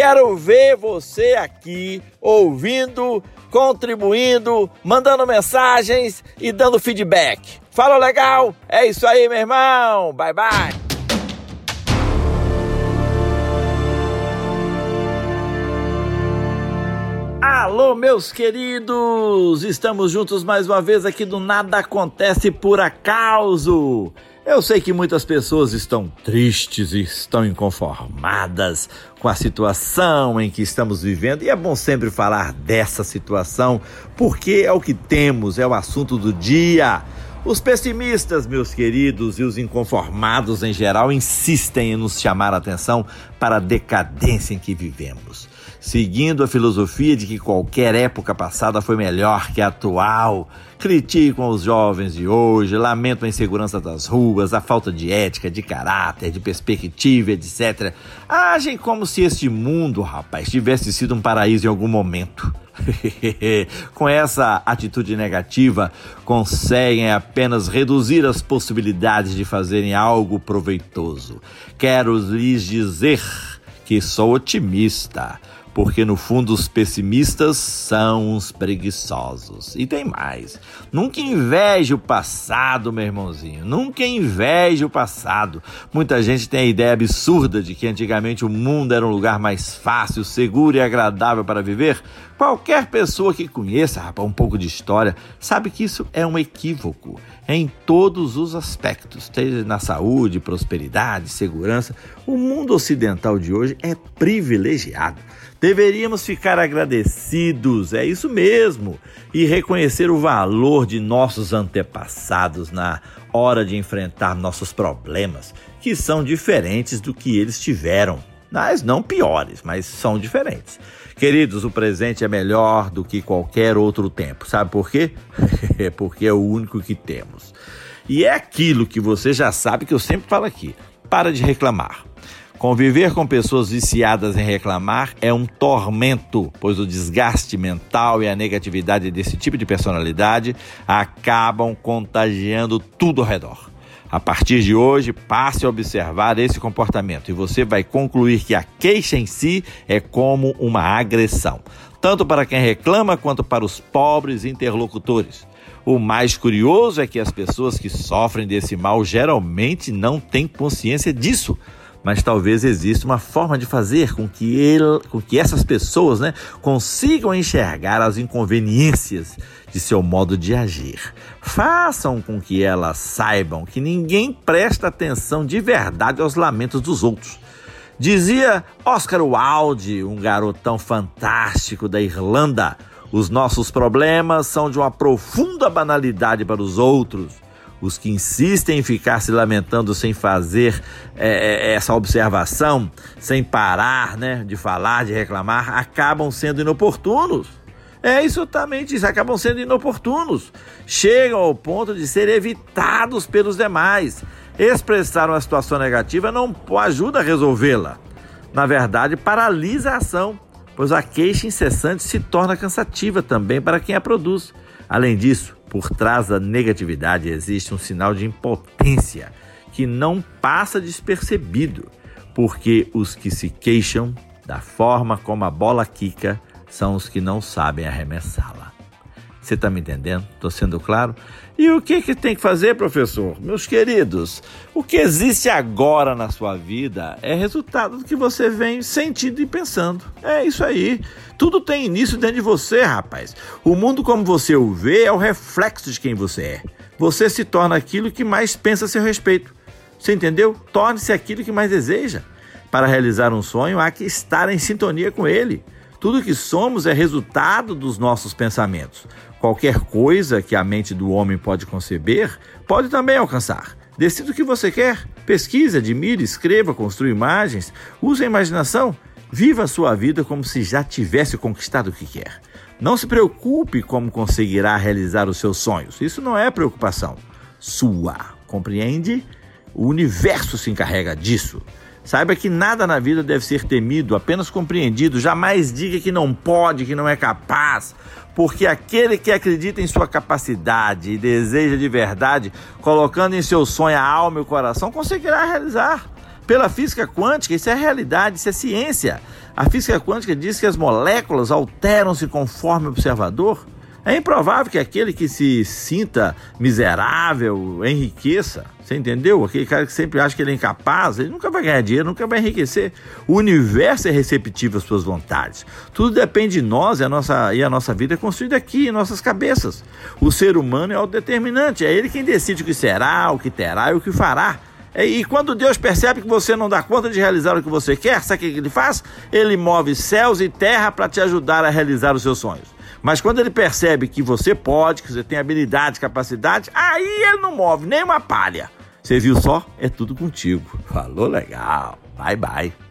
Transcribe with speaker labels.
Speaker 1: Quero ver você aqui ouvindo, contribuindo, mandando mensagens e dando feedback. Fala legal? É isso aí, meu irmão. Bye bye. Alô, meus queridos! Estamos juntos mais uma vez aqui do Nada Acontece por Acaso. Eu sei que muitas pessoas estão tristes e estão inconformadas com a situação em que estamos vivendo, e é bom sempre falar dessa situação, porque é o que temos, é o assunto do dia. Os pessimistas, meus queridos, e os inconformados em geral insistem em nos chamar a atenção para a decadência em que vivemos seguindo a filosofia de que qualquer época passada foi melhor que a atual. Criticam os jovens de hoje, lamentam a insegurança das ruas, a falta de ética, de caráter, de perspectiva, etc. Agem como se este mundo, rapaz, tivesse sido um paraíso em algum momento. Com essa atitude negativa, conseguem apenas reduzir as possibilidades de fazerem algo proveitoso. Quero lhes dizer que sou otimista porque no fundo os pessimistas são os preguiçosos. E tem mais. Nunca inveje o passado, meu irmãozinho. Nunca inveje o passado. Muita gente tem a ideia absurda de que antigamente o mundo era um lugar mais fácil, seguro e agradável para viver. Qualquer pessoa que conheça rapaz, um pouco de história sabe que isso é um equívoco em todos os aspectos, seja na saúde, prosperidade, segurança. O mundo ocidental de hoje é privilegiado. Deveríamos ficar agradecidos, é isso mesmo, e reconhecer o valor de nossos antepassados na hora de enfrentar nossos problemas, que são diferentes do que eles tiveram. Mas não piores, mas são diferentes. Queridos, o presente é melhor do que qualquer outro tempo. Sabe por quê? Porque é o único que temos. E é aquilo que você já sabe que eu sempre falo aqui. Para de reclamar. Conviver com pessoas viciadas em reclamar é um tormento, pois o desgaste mental e a negatividade desse tipo de personalidade acabam contagiando tudo ao redor. A partir de hoje, passe a observar esse comportamento e você vai concluir que a queixa em si é como uma agressão, tanto para quem reclama quanto para os pobres interlocutores. O mais curioso é que as pessoas que sofrem desse mal geralmente não têm consciência disso mas talvez exista uma forma de fazer com que, ele, com que essas pessoas né, consigam enxergar as inconveniências de seu modo de agir. Façam com que elas saibam que ninguém presta atenção de verdade aos lamentos dos outros. Dizia Oscar Wilde, um garotão fantástico da Irlanda: os nossos problemas são de uma profunda banalidade para os outros os que insistem em ficar se lamentando sem fazer é, é, essa observação, sem parar né, de falar, de reclamar, acabam sendo inoportunos. É exatamente isso, acabam sendo inoportunos. Chegam ao ponto de ser evitados pelos demais. Expressar uma situação negativa não ajuda a resolvê-la. Na verdade, paralisa a ação, pois a queixa incessante se torna cansativa também para quem a produz. Além disso, por trás da negatividade existe um sinal de impotência que não passa despercebido, porque os que se queixam da forma como a bola quica são os que não sabem arremessá-la. Você está me entendendo? Estou sendo claro? E o que, que tem que fazer, professor? Meus queridos, o que existe agora na sua vida é resultado do que você vem sentindo e pensando. É isso aí. Tudo tem início dentro de você, rapaz. O mundo como você o vê é o reflexo de quem você é. Você se torna aquilo que mais pensa a seu respeito. Você entendeu? Torne-se aquilo que mais deseja. Para realizar um sonho, há que estar em sintonia com ele. Tudo que somos é resultado dos nossos pensamentos. Qualquer coisa que a mente do homem pode conceber, pode também alcançar. Decida o que você quer. Pesquise, admire, escreva, construa imagens, use a imaginação. Viva a sua vida como se já tivesse conquistado o que quer. Não se preocupe como conseguirá realizar os seus sonhos. Isso não é preocupação sua. Compreende? O universo se encarrega disso. Saiba que nada na vida deve ser temido, apenas compreendido. Jamais diga que não pode, que não é capaz, porque aquele que acredita em sua capacidade e deseja de verdade, colocando em seu sonho a alma e o coração, conseguirá realizar. Pela física quântica, isso é realidade, isso é ciência. A física quântica diz que as moléculas alteram-se conforme o observador. É improvável que aquele que se sinta miserável enriqueça. Você entendeu? Aquele cara que sempre acha que ele é incapaz, ele nunca vai ganhar dinheiro, nunca vai enriquecer. O universo é receptivo às suas vontades. Tudo depende de nós e a nossa, e a nossa vida é construída aqui, em nossas cabeças. O ser humano é o determinante, é ele quem decide o que será, o que terá e o que fará. É, e quando Deus percebe que você não dá conta de realizar o que você quer, sabe o que ele faz? Ele move céus e terra para te ajudar a realizar os seus sonhos. Mas quando ele percebe que você pode, que você tem habilidade, capacidade, aí ele não move nem uma palha. Você viu só? É tudo contigo. Falou legal. Bye bye.